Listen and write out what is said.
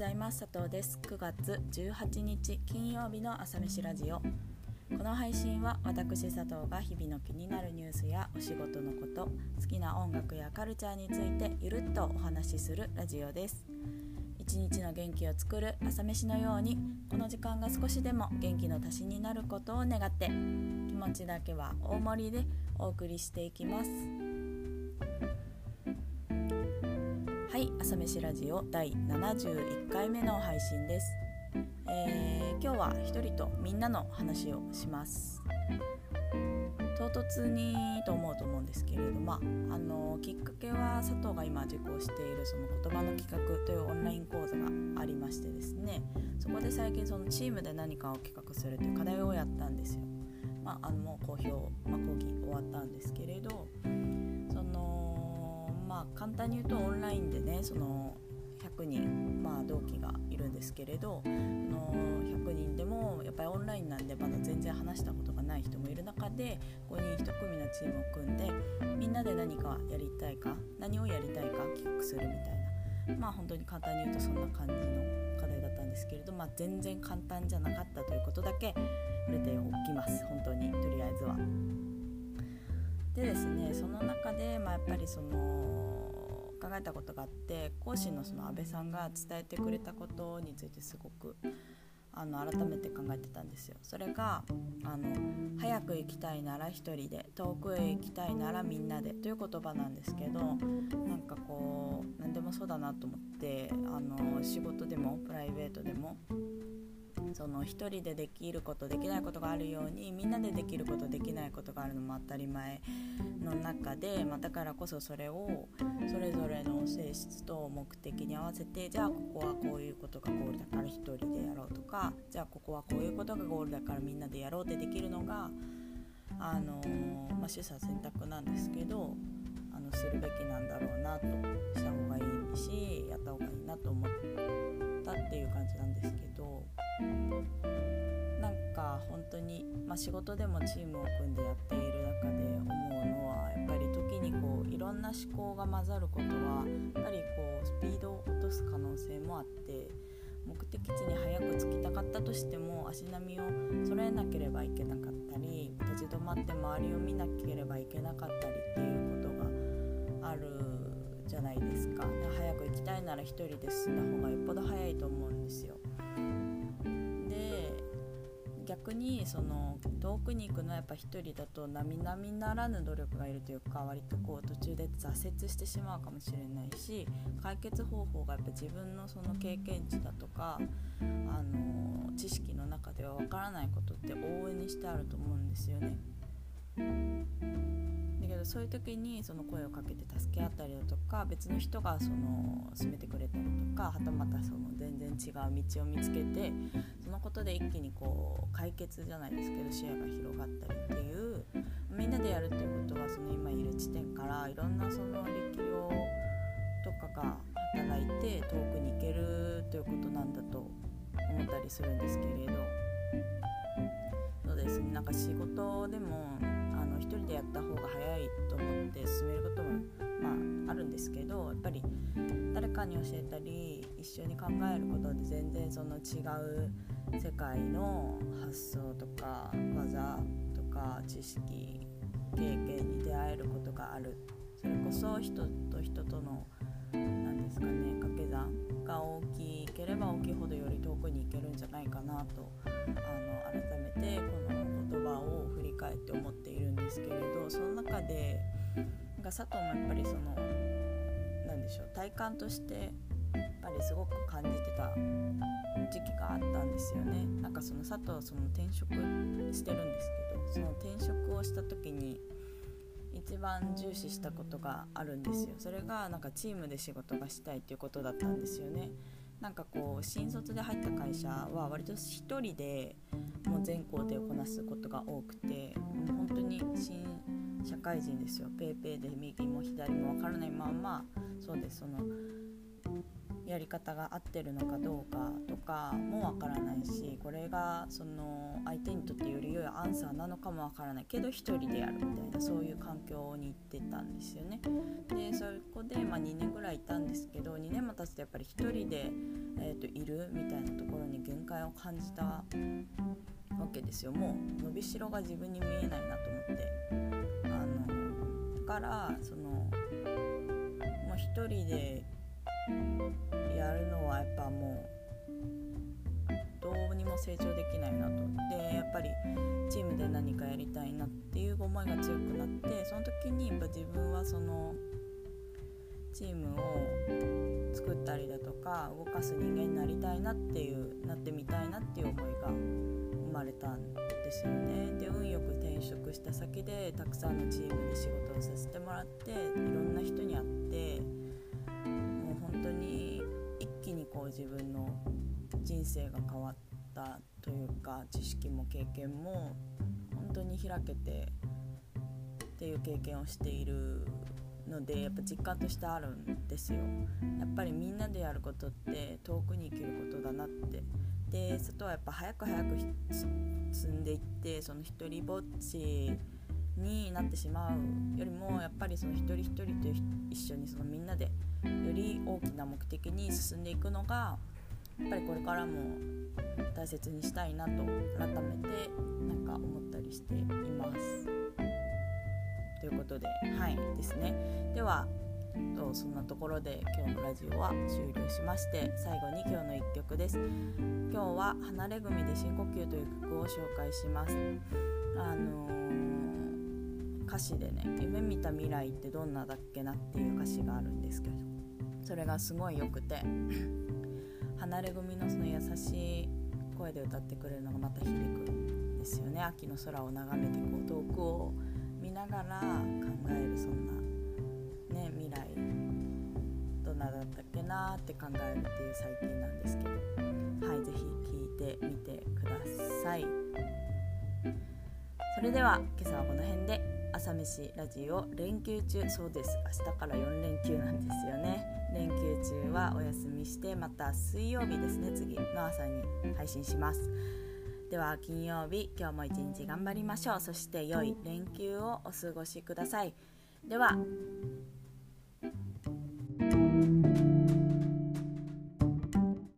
ざいます。佐藤です。9月18日金曜日の朝飯ラジオ。この配信は私佐藤が日々の気になるニュースやお仕事のこと好きな音楽やカルチャーについてゆるっとお話しするラジオです。一日の元気を作る朝飯のようにこの時間が少しでも元気の足しになることを願って気持ちだけは大盛りでお送りしていきます。はい朝飯ラジオ第71回目の配信です、えー、今日は一人とみんなの話をします唐突にと思うと思うんですけれどまあ、あのきっかけは佐藤が今受講しているその言葉の企画というオンライン講座がありましてですねそこで最近そのチームで何かを企画するという課題をやったんですよ。まあ、あのもう公表、まあ、講義終わったんですけれどまあ簡単に言うとオンラインでねその100人、まあ、同期がいるんですけれどその100人でもやっぱりオンラインなんでまだ全然話したことがない人もいる中で5人1組のチームを組んでみんなで何かやりたいか何をやりたいか企画するみたいなまあ本当に簡単に言うとそんな感じの課題だったんですけれど、まあ、全然簡単じゃなかったということだけ触れておきます本当にとりあえずは。でですねその中で、まあ、やっぱりその考えたことがあって講師のその安倍さんが伝えてくれたことについてすごくあの改めて考えてたんですよ。それがあの早く行きたいなら1人で遠くへ行きたいならみんなでという言葉なんですけどなんかこう何でもそうだなと思ってあの仕事でもプライベートでもその一人でできることできないことがあるようにみんなでできることできないことがあるのも当たり前の中で、まあ、だからこそそれをそれぞれの性質と目的に合わせてじゃあここはこういうことがゴールだから一人でやろうとかじゃあここはこういうことがゴールだからみんなでやろうってできるのがあのー、まあ、取捨選択なんですけどあのするべきなんだろうなとした方がいいしやった方がいいなと思ったっていう感じなんですけど。に、まあ、仕事でもチームを組んでやっている中で思うのはやっぱり時にこういろんな思考が混ざることはやっぱりこうスピードを落とす可能性もあって目的地に早く着きたかったとしても足並みを揃えなければいけなかったり立ち止まって周りを見なければいけなかったりっていうことがあるじゃないですか。早く行きたいなら1人で進んだ方がよっぽど逆にその遠くに行くのはやっぱ一人だと並々ならぬ努力がいるというか割とこう途中で挫折してしまうかもしれないし解決方法がやっぱ自分のその経験値だとかあの知識の中ではわからないことって往々にしてあると思うんですよね。だけどそういう時にその声をかけて助け合ったりだとか別の人がその進めてくれたりかはたまたその全然違う道を見つけてそのことで一気にこう解決じゃないですけど視野が広がったりっていうみんなでやるっていうことはその今いる地点からいろんなその力量とかが働いて遠くに行けるということなんだと思ったりするんですけれどそうですね。なんか仕事でも人でやった方が早いと思って進めることもまああるんですけどやっぱり誰かに教えたり一緒に考えることで全然その違う世界の発想とか技とか知識経験に出会えることがある。それこそ人と人との何ですかね掛け算が大きければ大きいほどより遠くに行けるんじゃないかなとあの改めてこの言葉を振り返って思っているんですけれどその中でなんか佐藤もやっぱりその何でしょう体感としてやっぱりすごく感じてた時期があったんですよね。なんかその佐藤その転職してるんですけどその転職をした時に一番重視したことがあるんですよ。それがなんかチームで仕事がしたいっていうことだったんですよね。なんかこう新卒で入った会社は割と1人でもう全工程をこなすことが多くてもう本当に新社会人ですよ。PayPay で右も左も分からないまんまそうです。そのやり方が合ってるのかどうかとかもわからないしこれがその相手にとってより良いアンサーなのかもわからない。けど1人でやるみたいなそういう環境に行ってたんですよね。でそこで、まあ、2年ぐらいいたんですけど2年も経つとやっぱり1人で、えーと、いるみたいなところに限界を感じたわけですよ。もう伸びしろが自分に見えないなと思って。からそのもう1人でやるのはやっぱもうどうにも成長できないなと。でやっぱりチームで何かやりたいなっていう思いが強くなってその時にやっぱ自分はそのチームを作ったりだとか動かす人間になりたいなっていうなってみたいなっていう思いが生まれたんですよね。で運よく転職たくさんのチームで仕事をさせてもらっていろんな人に会ってもう本当に一気にこう自分の人生が変わったというか知識も経験も本当に開けてっていう経験をしているのでやっぱ実感としてあるんですよ。やっぱりみんなでやることって遠くに生きることだなって。で外はやっぱ早く早く進んでいってその一人ぼっちになってしまうよりもやっぱりその一人一人と一緒にそのみんなでより大きな目的に進んでいくのがやっぱりこれからも大切にしたいなと改めてなんか思ったりしています。ということではいですね。ではとそんなところで今日のラジオは終了しまして最後に今日の1曲です。今日は「離れ組で深呼吸」という曲を紹介します。あのー歌詞でね「夢見た未来ってどんなだっけな」っていう歌詞があるんですけどそれがすごい良くて離れ組のその優しい声で歌ってくれるのがまた響くんですよね。秋の空を眺めてこう遠くを見ながら考えるそんなね未来どんなだったっけなって考えるっていう最近なんですけどはい是非聴いてみてください。それでは今朝はこの辺で。朝飯ラジオ連休中。そうです。明日から4連休なんですよね。連休中はお休みしてまた水曜日ですね。次の朝に配信します。では金曜日今日も一日頑張りましょう。そして良い連休をお過ごしください。では